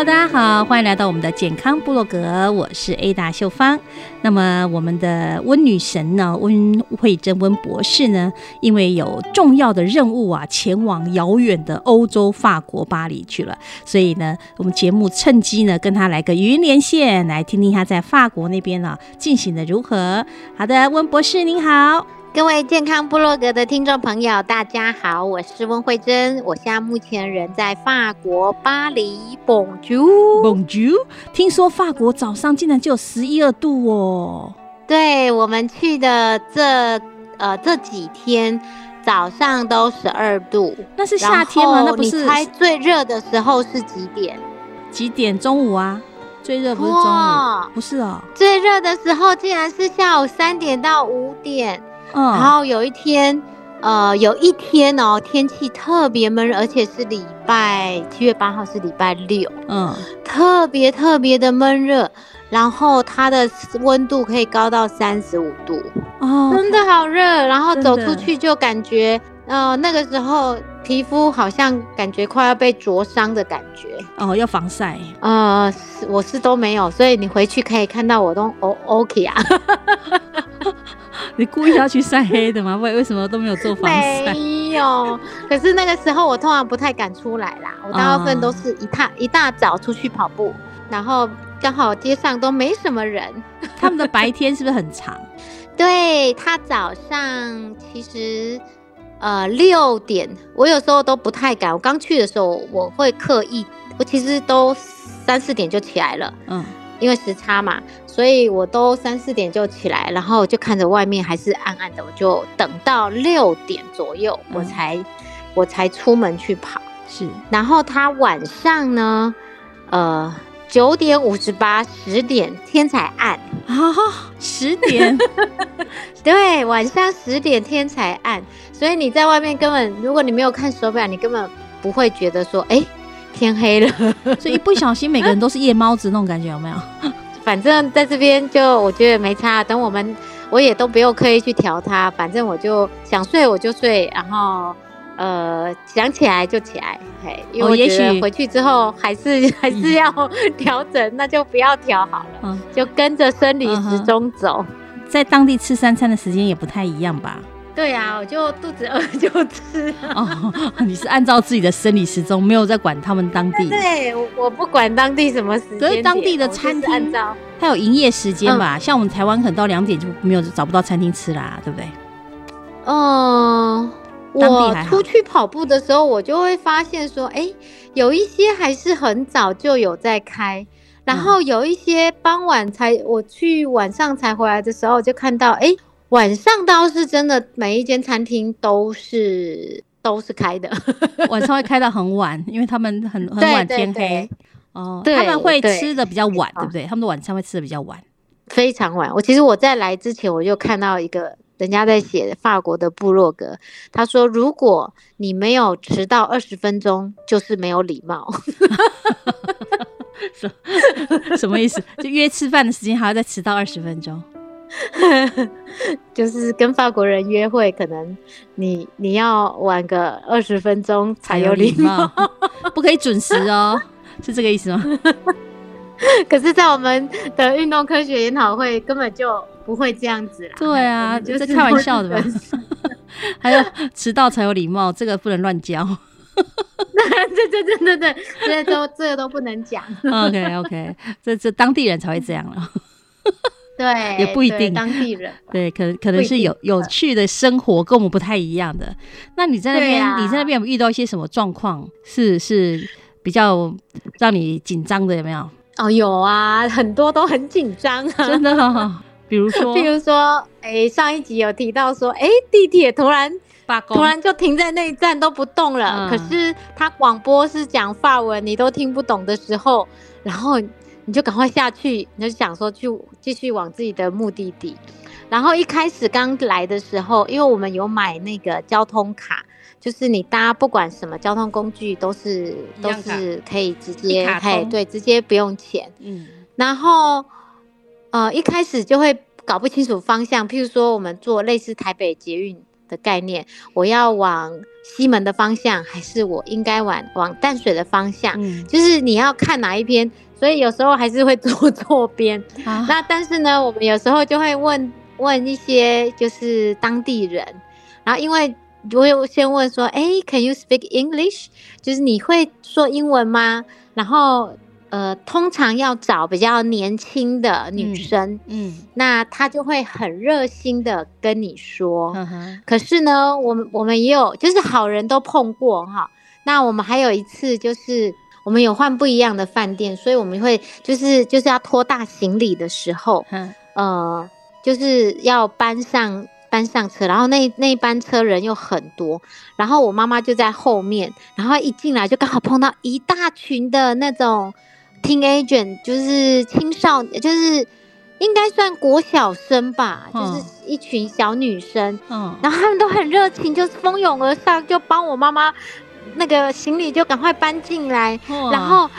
大家好，欢迎来到我们的健康部落格，我是 Ada 秀芳。那么我们的温女神呢，温慧珍温博士呢，因为有重要的任务啊，前往遥远的欧洲法国巴黎去了，所以呢，我们节目趁机呢，跟他来个语音连线，来听听他在法国那边呢进行的如何。好的，温博士您好。各位健康部落格的听众朋友，大家好，我是温慧珍，我现在目前人在法国巴黎。Bonjour，Bonjour，听说法国早上竟然就有十一二度哦。对我们去的这呃这几天早上都十二度，那是夏天吗？那不是？你猜最热的时候是几点？几点？中午啊？最热不是中午？不是哦，最热的时候竟然是下午三点到五点。嗯，然后有一天，呃，有一天哦，天气特别闷热，而且是礼拜七月八号是礼拜六，嗯，特别特别的闷热，然后它的温度可以高到三十五度，哦，真的好热，然后走出去就感觉，呃，那个时候皮肤好像感觉快要被灼伤的感觉，哦，要防晒，呃，我是都没有，所以你回去可以看到我都 O OK 啊。你故意要去晒黑的吗？为为什么都没有做防晒？没有。可是那个时候我通常不太敢出来啦，我大部分都是一大一大早出去跑步，然后刚好街上都没什么人。他们的白天是不是很长？对他早上其实呃六点，我有时候都不太敢。我刚去的时候我会刻意，我其实都三四点就起来了。嗯。因为时差嘛，所以我都三四点就起来，然后就看着外面还是暗暗的，我就等到六点左右，我才我才出门去跑。是，然后他晚上呢，呃，九点五十八、十点天才暗啊，十点，对，晚上十点天才暗，所以你在外面根本，如果你没有看手表，你根本不会觉得说，哎。天黑了，所以一不小心每个人都是夜猫子那种感觉，有没有？反正在这边就我觉得没差，等我们我也都不用刻意去调它，反正我就想睡我就睡，然后呃想起来就起来，嘿，因为我觉得回去之后还是 还是要调整，那就不要调好了，就跟着生理时钟走，在当地吃三餐的时间也不太一样吧。对呀，我就肚子饿就吃。哦，你是按照自己的生理时钟，没有在管他们当地。对，我不管当地什么时间。可是当地的餐厅，它有营业时间吧？像我们台湾可能到两点就没有找不到餐厅吃啦，对不对？嗯，我出去跑步的时候，我就会发现说，哎，有一些还是很早就有在开，然后有一些傍晚才我去晚上才回来的时候，就看到哎。晚上倒是真的，每一间餐厅都是都是开的，晚上会开到很晚，因为他们很很晚天黑哦，他们会吃的比较晚，对不对？他们的晚餐会吃的比较晚。非常晚。我其实我在来之前我就看到一个人家在写法国的部落格，他说如果你没有迟到二十分钟，就是没有礼貌。什 什么意思？就约吃饭的时间还要再迟到二十分钟？就是跟法国人约会，可能你你要晚个二十分钟才有礼貌，不可以准时哦，是这个意思吗？可是，在我们的运动科学研讨会根本就不会这样子啦。对啊，就是开玩笑的吧？还有迟到才有礼貌，这个不能乱教。对对对对对，这些都这个都不能讲。OK OK，这这当地人才会这样了。对，也不一定当地人。对，可能可能是有有趣的生活跟我们不太一样的。那你在那边，你在那边有遇到一些什么状况？是是比较让你紧张的，有没有？哦，有啊，很多都很紧张啊，真的。比如说，比如说，哎，上一集有提到说，哎，地铁突然。突然就停在那一站都不动了，可是他广播是讲法文，你都听不懂的时候，然后你就赶快下去，你就想说去继续往自己的目的地。然后一开始刚来的时候，因为我们有买那个交通卡，就是你搭不管什么交通工具都是都是可以直接，嘿，对，直接不用钱。嗯，然后呃一开始就会搞不清楚方向，譬如说我们坐类似台北捷运。的概念，我要往西门的方向，还是我应该往往淡水的方向？嗯，就是你要看哪一边，所以有时候还是会 坐错边。那但是呢，我们有时候就会问问一些就是当地人，然后因为我有先问说，哎，Can you speak English？就是你会说英文吗？然后。呃，通常要找比较年轻的女生，嗯，那她就会很热心的跟你说。可是呢，我们我们也有，就是好人都碰过哈。那我们还有一次，就是我们有换不一样的饭店，所以我们会就是就是要拖大行李的时候，呃，就是要搬上搬上车，然后那那一班车人又很多，然后我妈妈就在后面，然后一进来就刚好碰到一大群的那种。Teenager 就是青少年，就是应该算国小生吧，就是一群小女生。嗯，然后他们都很热情，就是蜂拥而上，就帮我妈妈那个行李就赶快搬进来，然后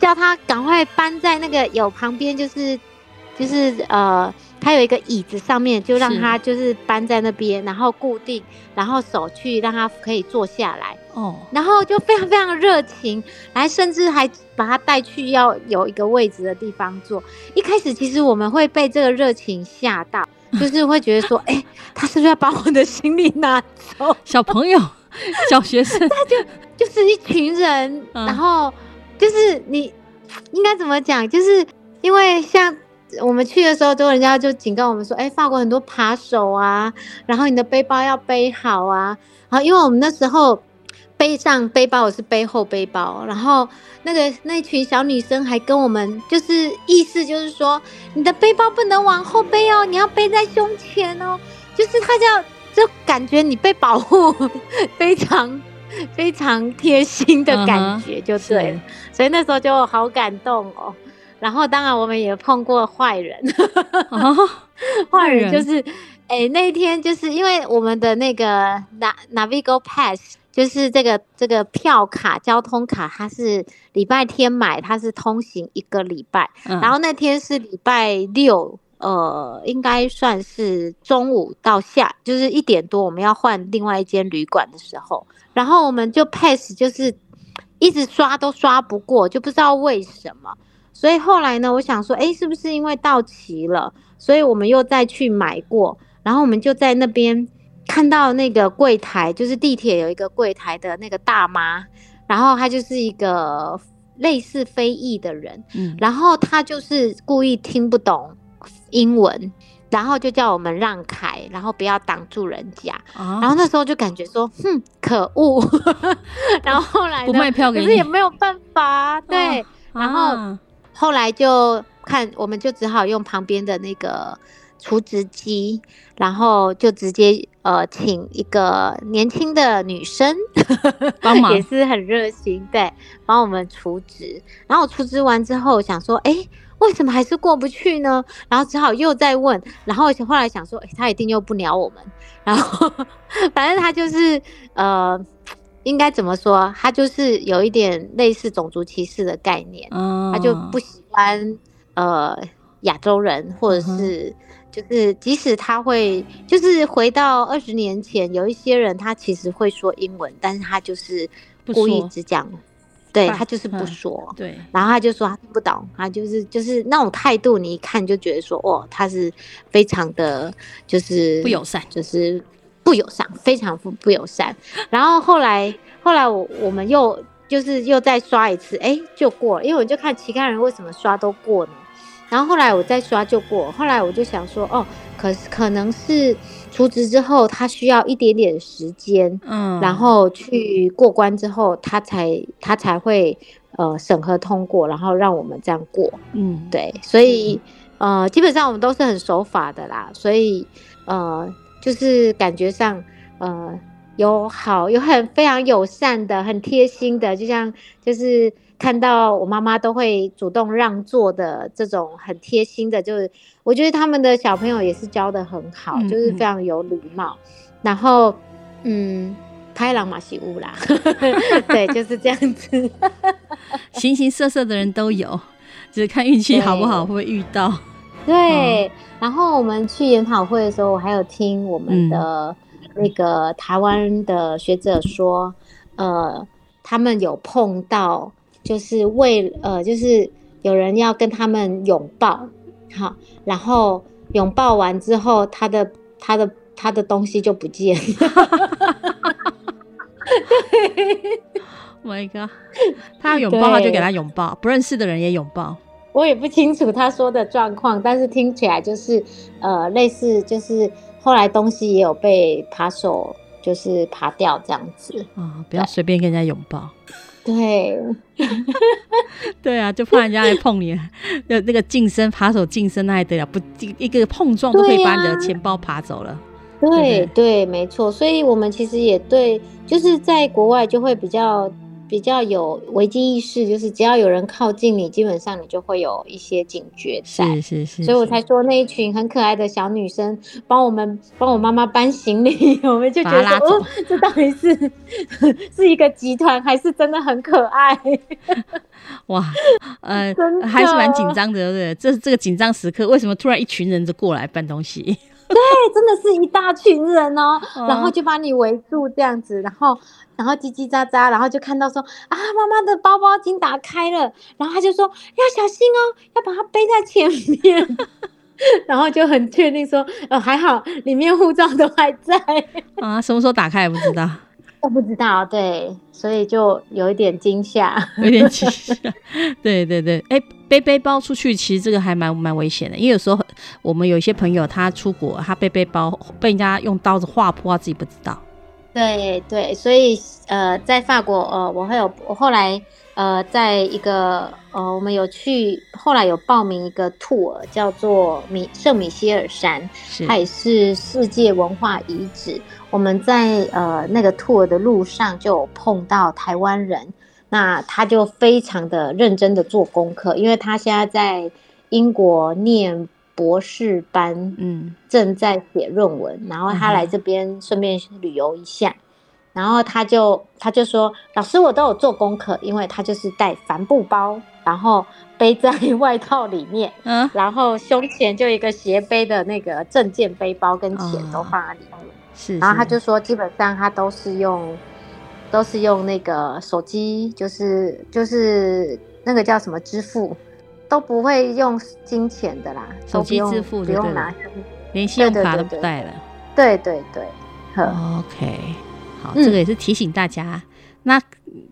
叫她赶快搬在那个有旁边，就是就是呃。他有一个椅子，上面就让他就是搬在那边，然后固定，然后手去让他可以坐下来。哦，然后就非常非常热情，来甚至还把他带去要有一个位置的地方坐。一开始其实我们会被这个热情吓到，就是会觉得说，哎，他是不是要把我的行李拿走？小朋友，小学生，他就就是一群人，然后就是你应该怎么讲？就是因为像。我们去的时候，都人家就警告我们说：“哎，法国很多扒手啊，然后你的背包要背好啊。”然后因为我们那时候背上背包，我是背后背包，然后那个那群小女生还跟我们就是意思就是说，你的背包不能往后背哦，你要背在胸前哦，就是她叫就感觉你被保护，非常非常贴心的感觉就对了，所以那时候就好感动哦。然后，当然我们也碰过坏人，坏人就是，哎，那一天就是因为我们的那个 Navigo Pass，就是这个这个票卡、交通卡，它是礼拜天买，它是通行一个礼拜。然后那天是礼拜六，呃，应该算是中午到下，就是一点多，我们要换另外一间旅馆的时候，然后我们就 Pass，就是一直刷都刷不过，就不知道为什么。所以后来呢，我想说，哎，是不是因为到期了，所以我们又再去买过，然后我们就在那边看到那个柜台，就是地铁有一个柜台的那个大妈，然后她就是一个类似非裔的人，嗯，然后她就是故意听不懂英文，然后就叫我们让开，然后不要挡住人家，然后那时候就感觉说，哼，可恶，然后后来不卖票给你，可是也没有办法，对，然后。后来就看，我们就只好用旁边的那个除脂机，然后就直接呃请一个年轻的女生 帮忙，也是很热心，对，帮我们除脂。然后除脂完之后，想说，哎，为什么还是过不去呢？然后只好又再问，然后后来想说，哎，他一定又不鸟我们。然后 反正他就是呃，应该怎么说？他就是有一点类似种族歧视的概念，他就不喜欢呃亚洲人，或者是就是即使他会就是回到二十年前，有一些人他其实会说英文，但是他就是故意只讲。对他就是不说，对，然后他就说他听不懂，他就是就是那种态度，你一看就觉得说，哦，他是非常的，就是不友善，就是不友善，非常不不友善。然后后来后来我我们又就是又再刷一次，哎，就过了，因为我就看其他人为什么刷都过呢？然后后来我再刷就过，后来我就想说，哦，可可能是。出职之后，他需要一点点时间，嗯，然后去过关之后，他才他才会呃审核通过，然后让我们这样过，嗯，对，所以呃基本上我们都是很守法的啦，所以呃就是感觉上呃有好有很非常友善的、很贴心的，就像就是。看到我妈妈都会主动让座的这种很贴心的，就是我觉得他们的小朋友也是教的很好，就是非常有礼貌。然后，嗯，开朗马西乌啦，对，就是这样子。形形色色的人都有，只是看运气好不好，会不会遇到。对。然后我们去研讨会的时候，我还有听我们的那个台湾的学者说，呃，他们有碰到。就是为呃，就是有人要跟他们拥抱，好，然后拥抱完之后，他的他的他的东西就不见了。My God，他要拥抱他就给他拥抱，不认识的人也拥抱。我也不清楚他说的状况，但是听起来就是呃，类似就是后来东西也有被扒手就是扒掉这样子啊，不要随便跟人家拥抱。对，对啊，就怕人家来碰你，那那个近身扒手近身，那还得了？不，一个碰撞都可以把你的钱包扒走了。对对，没错。所以我们其实也对，就是在国外就会比较。比较有危机意识，就是只要有人靠近你，基本上你就会有一些警觉在。是是是，所以我才说那一群很可爱的小女生帮我们帮我妈妈搬行李，我们就觉得哦，这到底是是一个集团，还是真的很可爱？哇，呃，还是蛮紧张的，对不对？这这个紧张时刻，为什么突然一群人就过来搬东西？对，真的是一大群人哦，然后就把你围住这样子，然后。然后叽叽喳喳，然后就看到说啊，妈妈的包包已经打开了，然后他就说要小心哦，要把它背在前面，然后就很确定说，呃，还好里面护照都还在。啊，什么时候打开也不知道，我不知道，对，所以就有一点惊吓，有点惊吓，对对对，哎，背背包出去其实这个还蛮蛮危险的，因为有时候我们有一些朋友他出国，他背背包被人家用刀子划破，自己不知道。对对，所以呃，在法国呃，我会有我后来呃，在一个呃，我们有去后来有报名一个 tour，叫做米圣米歇尔山，它也是世界文化遗址。我们在呃那个 tour 的路上就碰到台湾人，那他就非常的认真的做功课，因为他现在在英国念。博士班，嗯，正在写论文，然后他来这边顺便旅游一下，然后他就他就说，老师我都有做功课，因为他就是带帆布包，然后背在外套里面，嗯，然后胸前就一个斜背的那个证件背包跟钱都放在里面，是，然后他就说基本上他都是用都是用那个手机，就是就是那个叫什么支付。都不会用金钱的啦，手机支付不用拿，连信用卡都不带了。对对对，OK，好，这个也是提醒大家。那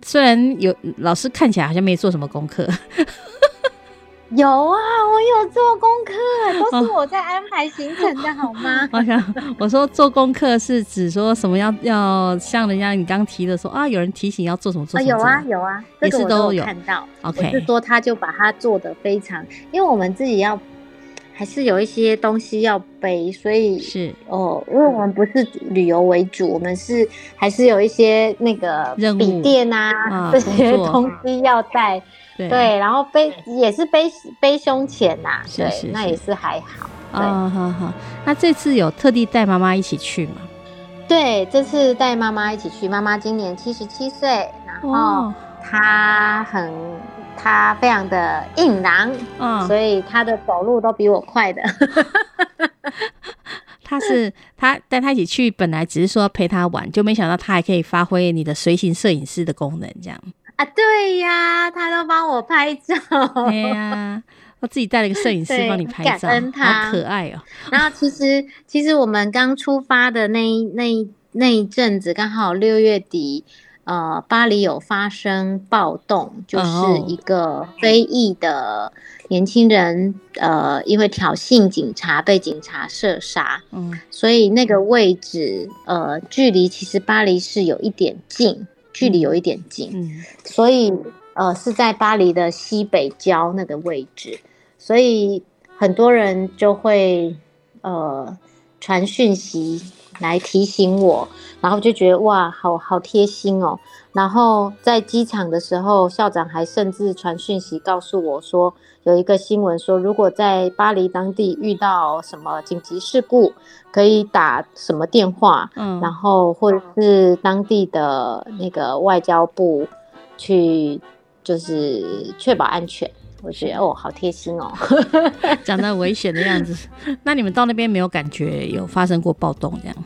虽然有老师看起来好像没做什么功课。有啊，我有做功课，都是我在安排行程的，好吗？我想我说做功课是指说什么？要要像人家你刚提的说啊，有人提醒要做什么做什么？有啊有啊，也是都有看到。OK，是说他就把它做的非常，因为我们自己要还是有一些东西要背，所以是哦，因为我们不是旅游为主，我们是还是有一些那个笔电啊这些东西要带，对，然后背也是背背胸前呐，对，那也是还好。啊，好好。那这次有特地带妈妈一起去吗？对，这次带妈妈一起去，妈妈今年七十七岁，然后她很。她非常的硬朗，嗯，所以她的走路都比我快的。他是他带他一起去，本来只是说陪他玩，就没想到他还可以发挥你的随行摄影师的功能，这样啊？对呀，他都帮我拍照。对呀，我自己带了一个摄影师帮你拍照，好可爱哦。然后其实其实我们刚出发的那一那一那一阵子，刚好六月底。呃，巴黎有发生暴动，就是一个非裔的年轻人，呃，因为挑衅警察被警察射杀。嗯，所以那个位置，呃，距离其实巴黎是有一点近，距离有一点近。嗯，所以呃是在巴黎的西北郊那个位置，所以很多人就会呃传讯息。来提醒我，然后就觉得哇，好好贴心哦。然后在机场的时候，校长还甚至传讯息告诉我说，有一个新闻说，如果在巴黎当地遇到什么紧急事故，可以打什么电话，嗯，然后或者是当地的那个外交部去，就是确保安全。我觉得哦，好贴心哦，讲的危险的样子。那你们到那边没有感觉有发生过暴动这样？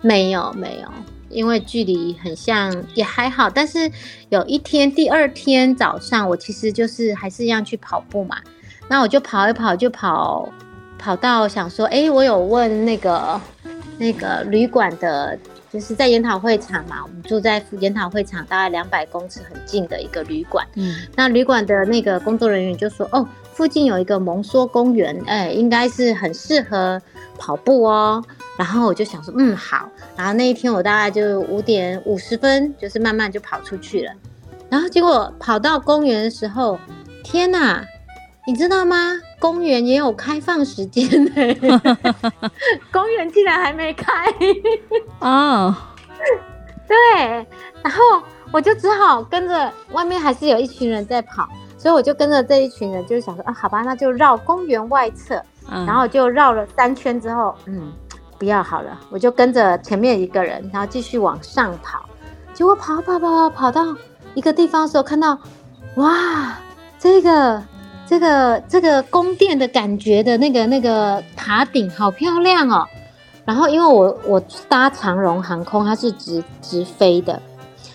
没有没有，因为距离很像，也还好。但是有一天，第二天早上，我其实就是还是一样去跑步嘛。那我就跑一跑，就跑跑到想说，哎，我有问那个那个旅馆的。就是在研讨会场嘛，我们住在研讨会场大概两百公尺很近的一个旅馆。嗯，那旅馆的那个工作人员就说：“哦，附近有一个蒙梭公园，哎，应该是很适合跑步哦。”然后我就想说：“嗯，好。”然后那一天我大概就五点五十分，就是慢慢就跑出去了。然后结果跑到公园的时候，天哪！你知道吗？公园也有开放时间呢。公园竟然还没开哦。对，然后我就只好跟着外面，还是有一群人在跑，所以我就跟着这一群人，就是想说啊，好吧，那就绕公园外侧，然后就绕了三圈之后，嗯，不要好了，我就跟着前面一个人，然后继续往上跑。结果跑跑跑跑跑到一个地方的时候，看到哇，这个。这个这个宫殿的感觉的那个那个塔顶好漂亮哦，然后因为我我搭长荣航空，它是直直飞的，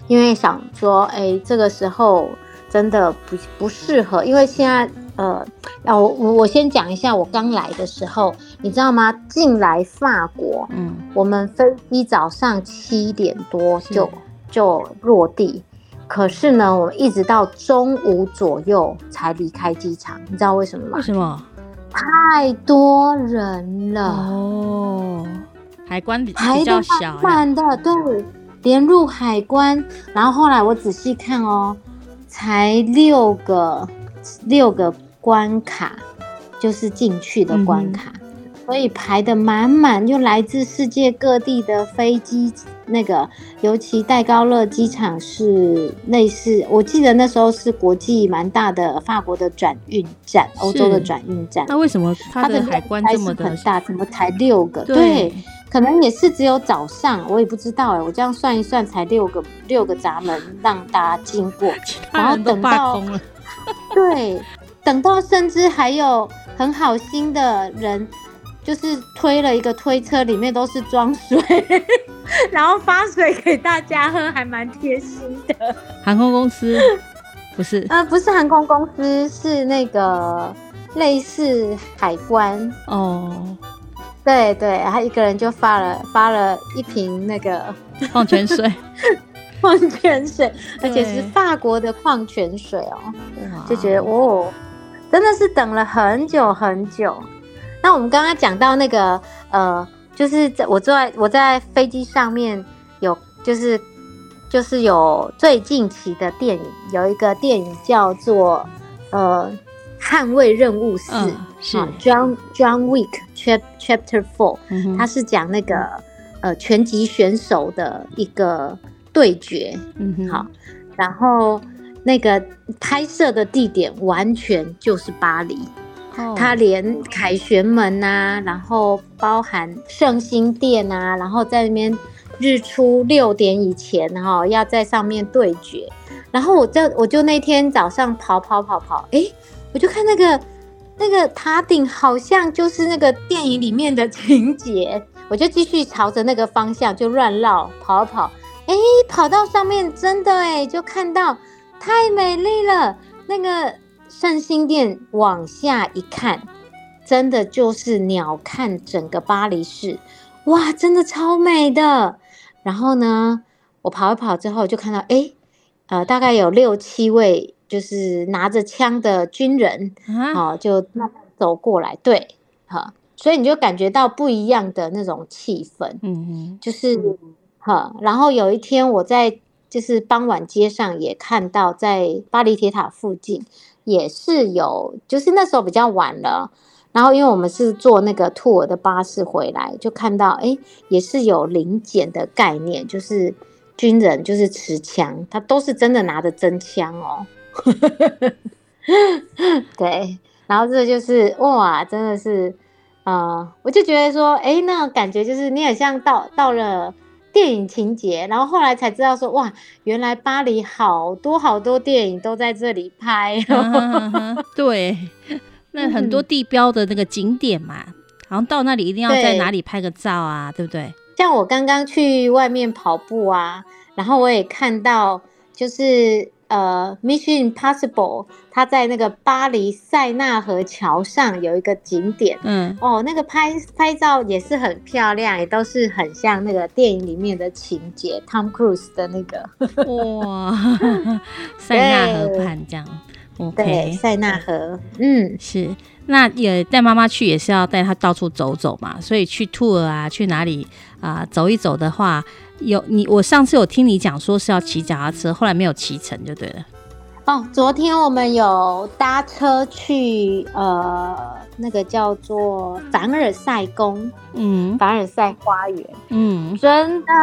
因为想说，哎，这个时候真的不不适合，因为现在呃，要我我先讲一下，我刚来的时候，你知道吗？进来法国，嗯，我们飞机早上七点多就就落地。可是呢，我们一直到中午左右才离开机场，你知道为什么吗？为什么？太多人了哦，海关比比较小，满的对，连入海关，然后后来我仔细看哦，才六个六个关卡，就是进去的关卡。所以排的满满，就来自世界各地的飞机，那个尤其戴高乐机场是类似，我记得那时候是国际蛮大的法国的转运站，欧洲的转运站。那为什么它的海关这么很大？怎么才六个？对，可能也是只有早上，我也不知道哎。我这样算一算，才六个六个闸门让大家经过，然后等到 对，等到甚至还有很好心的人。就是推了一个推车，里面都是装水，然后发水给大家喝，还蛮贴心的。航空公司不是？呃，不是航空公司，是那个类似海关哦。对对，他一个人就发了发了一瓶那个矿泉水，矿泉水，而且是法国的矿泉水哦。就觉得哦，真的是等了很久很久。那我们刚刚讲到那个呃，就是在我坐在我在飞机上面有就是就是有最近期的电影，有一个电影叫做呃捍卫任务四》，是 John John Wick Chapter Four，它是讲那个呃拳击选手的一个对决，嗯好，然后那个拍摄的地点完全就是巴黎。它连凯旋门呐，然后包含圣心殿啊，然后在那边日出六点以前哈，要在上面对决。然后我就我就那天早上跑跑跑跑，哎，我就看那个那个塔顶好像就是那个电影里面的情节，我就继续朝着那个方向就乱绕跑跑，哎，跑到上面真的哎，就看到太美丽了那个。圣心殿往下一看，真的就是鸟瞰整个巴黎市，哇，真的超美的。然后呢，我跑一跑之后，就看到，哎，呃，大概有六七位就是拿着枪的军人，啊，就慢慢走过来，对，哈，所以你就感觉到不一样的那种气氛，嗯嗯，就是，哈。然后有一天我在就是傍晚街上也看到，在巴黎铁塔附近。也是有，就是那时候比较晚了，然后因为我们是坐那个兔儿的巴士回来，就看到哎，也是有零检的概念，就是军人就是持枪，他都是真的拿着真枪哦。对，然后这就是哇，真的是，呃，我就觉得说，哎，那感觉就是你很像到到了。电影情节，然后后来才知道说哇，原来巴黎好多好多电影都在这里拍。对，那很多地标的那个景点嘛，好像到那里一定要在哪里拍个照啊，对不对？像我刚刚去外面跑步啊，然后我也看到就是。呃，Mission Impossible，它在那个巴黎塞纳河桥上有一个景点，嗯，哦，那个拍拍照也是很漂亮，也都是很像那个电影里面的情节，Tom Cruise 的那个，哇，塞纳河畔这样，OK，塞纳河，嗯，是，那也带妈妈去也是要带她到处走走嘛，所以去 tour 啊，去哪里啊走一走的话。有你，我上次有听你讲说是要骑脚踏车，后来没有骑成就对了。哦，昨天我们有搭车去呃，那个叫做凡尔赛宫，嗯，凡尔赛花园，嗯，真的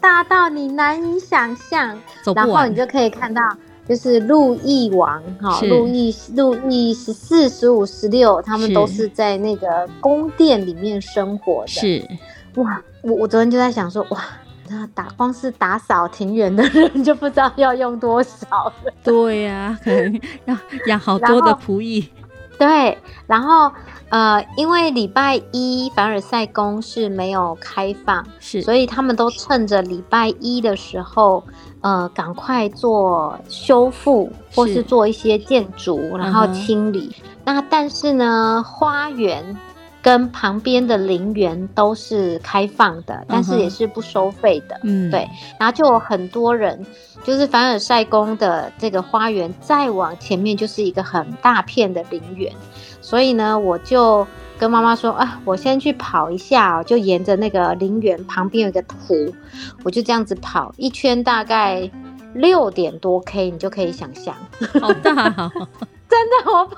大到你难以想象。然后你就可以看到，就是路易王哈，路易路易十四、十五、十六，他们都是在那个宫殿里面生活的。是哇，我我昨天就在想说哇。那打光是打扫庭园的人就不知道要用多少了。对呀，可能要养好多的仆役。对，然后呃，因为礼拜一凡尔赛宫是没有开放，是，所以他们都趁着礼拜一的时候，呃，赶快做修复或是做一些建筑，然后清理。那但是呢，花园。跟旁边的陵园都是开放的，但是也是不收费的。嗯，对。然后就有很多人，就是凡尔赛宫的这个花园，再往前面就是一个很大片的陵园。所以呢，我就跟妈妈说啊，我先去跑一下，就沿着那个陵园旁边有一个湖，我就这样子跑一圈，大概六点多 K，你就可以想象，好大。真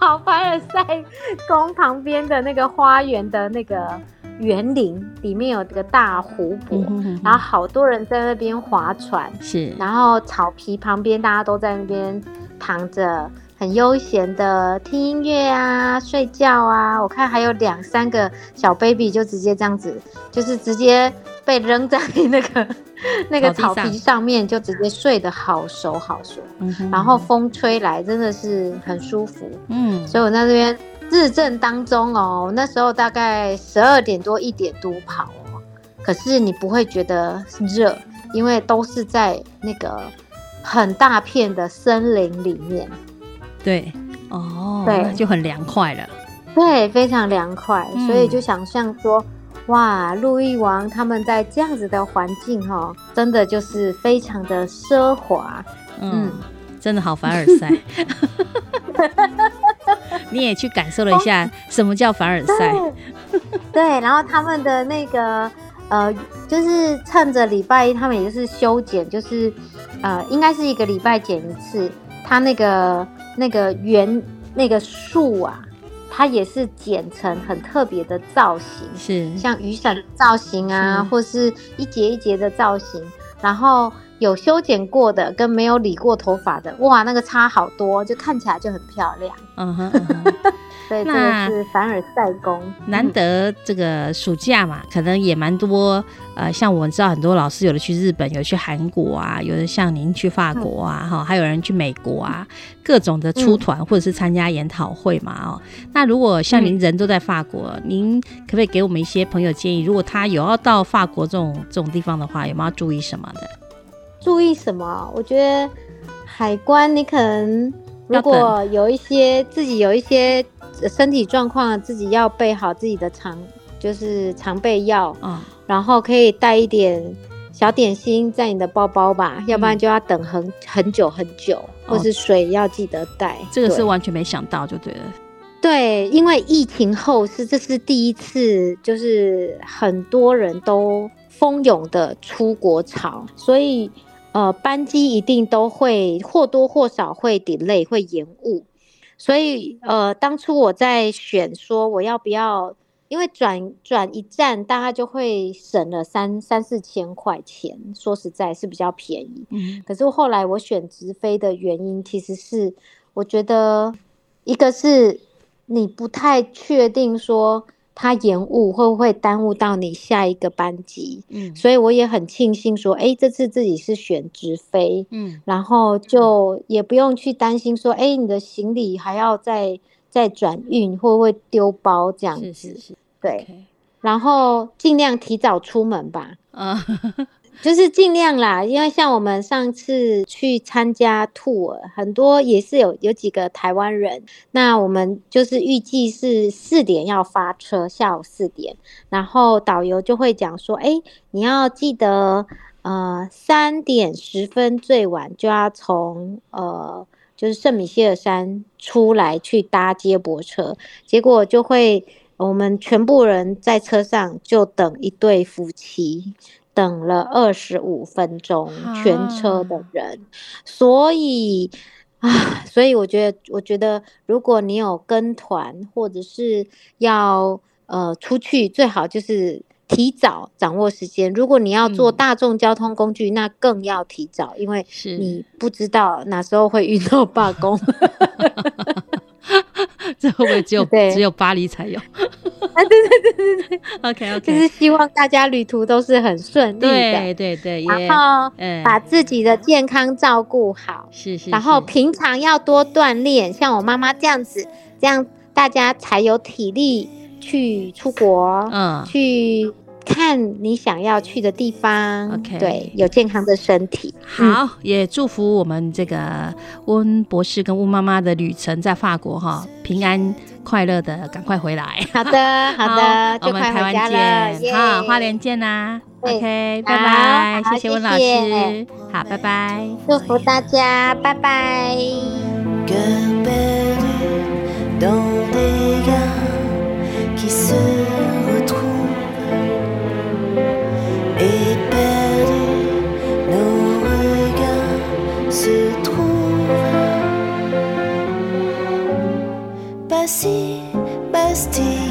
的，我跑凡尔赛宫旁边的那个花园的那个园林，里面有一个大湖泊，然后好多人在那边划船，是，然后草皮旁边大家都在那边躺着，很悠闲的听音乐啊，睡觉啊。我看还有两三个小 baby 就直接这样子，就是直接被扔在 那个。那个草皮上面就直接睡得好熟好熟，然后风吹来真的是很舒服。嗯，所以我在这边日正当中哦，那时候大概十二点多一点多跑哦，可是你不会觉得热，因为都是在那个很大片的森林里面。对，哦，对，就很凉快了。对，非常凉快，所以就想象说。哇，路易王他们在这样子的环境哈，真的就是非常的奢华，嗯，真的好凡尔赛，你也去感受了一下什么叫凡尔赛，对，然后他们的那个呃，就是趁着礼拜一，他们也就是修剪，就是呃，应该是一个礼拜剪一次，他那个那个圆那个树啊，它也是剪成很特别的造型，是像雨伞造型啊，或是一节一节的造型，然后。有修剪过的跟没有理过头发的，哇，那个差好多，就看起来就很漂亮。嗯哼，对，这个是凡尔赛宫。难得这个暑假嘛，可能也蛮多。呃，像我们知道很多老师有的去日本，有的去韩国啊，有的像您去法国啊，哈，还有人去美国啊，各种的出团或者是参加研讨会嘛，哦。那如果像您人都在法国，您可不可以给我们一些朋友建议？如果他有要到法国这种这种地方的话，有没有注意什么的？注意什么？我觉得海关，你可能如果有一些自己有一些身体状况，自己要备好自己的常就是常备药，嗯，然后可以带一点小点心在你的包包吧，要不然就要等很很久很久，或是水要记得带。这个是完全没想到，就对了。对，因为疫情后是这是第一次，就是很多人都蜂拥的出国潮，所以。呃，班机一定都会或多或少会 delay，会延误。所以，呃，当初我在选说我要不要，因为转转一站，大概就会省了三三四千块钱。说实在，是比较便宜。嗯。可是后来我选直飞的原因，其实是我觉得一个是你不太确定说。它延误会不会耽误到你下一个班级？嗯，所以我也很庆幸说，哎，这次自己是选直飞，嗯，然后就也不用去担心说，哎，你的行李还要再再转运，会不会丢包这样子？是是是，对，然后尽量提早出门吧。啊。就是尽量啦，因为像我们上次去参加 tour，很多也是有有几个台湾人。那我们就是预计是四点要发车，下午四点，然后导游就会讲说，哎，你要记得，呃，三点十分最晚就要从呃，就是圣米歇尔山出来去搭接驳车。结果就会我们全部人在车上就等一对夫妻。等了二十五分钟，全车的人，所以啊，所以我觉得，我觉得如果你有跟团或者是要呃出去，最好就是提早掌握时间。如果你要坐大众交通工具，那更要提早，因为你不知道哪时候会遇到罢工。这会不会只有只有巴黎才有？啊，对对对对对，OK OK，就是希望大家旅途都是很顺利的，对对对，然后把自己的健康照顾好，是是，然后平常要多锻炼，像我妈妈这样子，这样大家才有体力去出国，嗯，去。看你想要去的地方，OK，对，有健康的身体。好，也祝福我们这个温博士跟温妈妈的旅程在法国哈，平安快乐的赶快回来。好的，好的，我们台湾见，好，花莲见啦。OK，拜拜，谢谢温老师，好，拜拜，祝福大家，拜拜。Basti, Basti.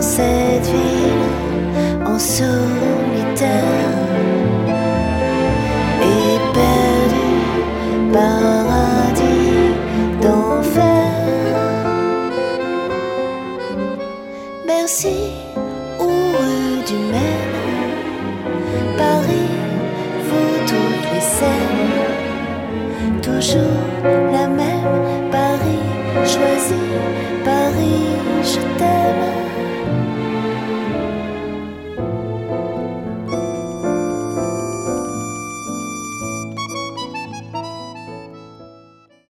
Cette ville en solitaire